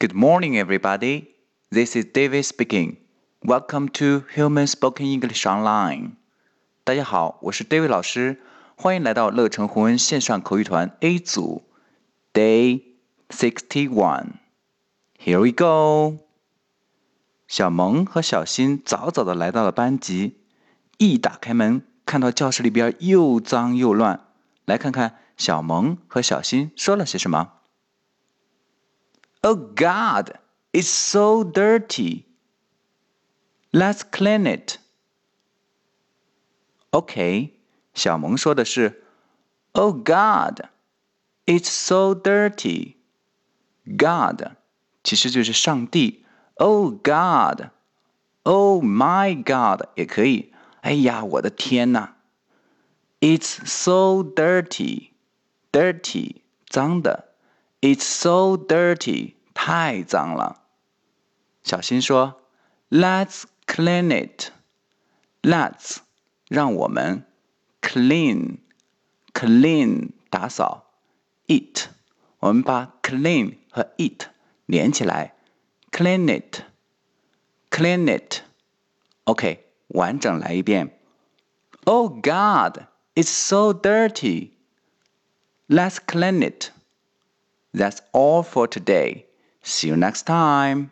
Good morning, everybody. This is David speaking. Welcome to Human Spoken English Online. 大家好，我是 David 老师，欢迎来到乐成红恩线上口语团 A 组，Day sixty one. Here we go. 小萌和小新早早的来到了班级，一打开门，看到教室里边又脏又乱。来看看小萌和小新说了些什么。Oh God, it's so dirty. Let's clean it. OK，小萌说的是，Oh God, it's so dirty. God 其实就是上帝。Oh God, Oh my God 也可以。哎呀，我的天呐！It's so dirty, dirty 脏的。It's so dirty 太脏了。小新说：“Let's clean it. Let's 让我们 clean clean 打扫 it 我们把 clean 和 it 连起来，clean it clean it。OK，完整来一遍。Oh God, it's so dirty. Let's clean it. That's all for today. See you next time.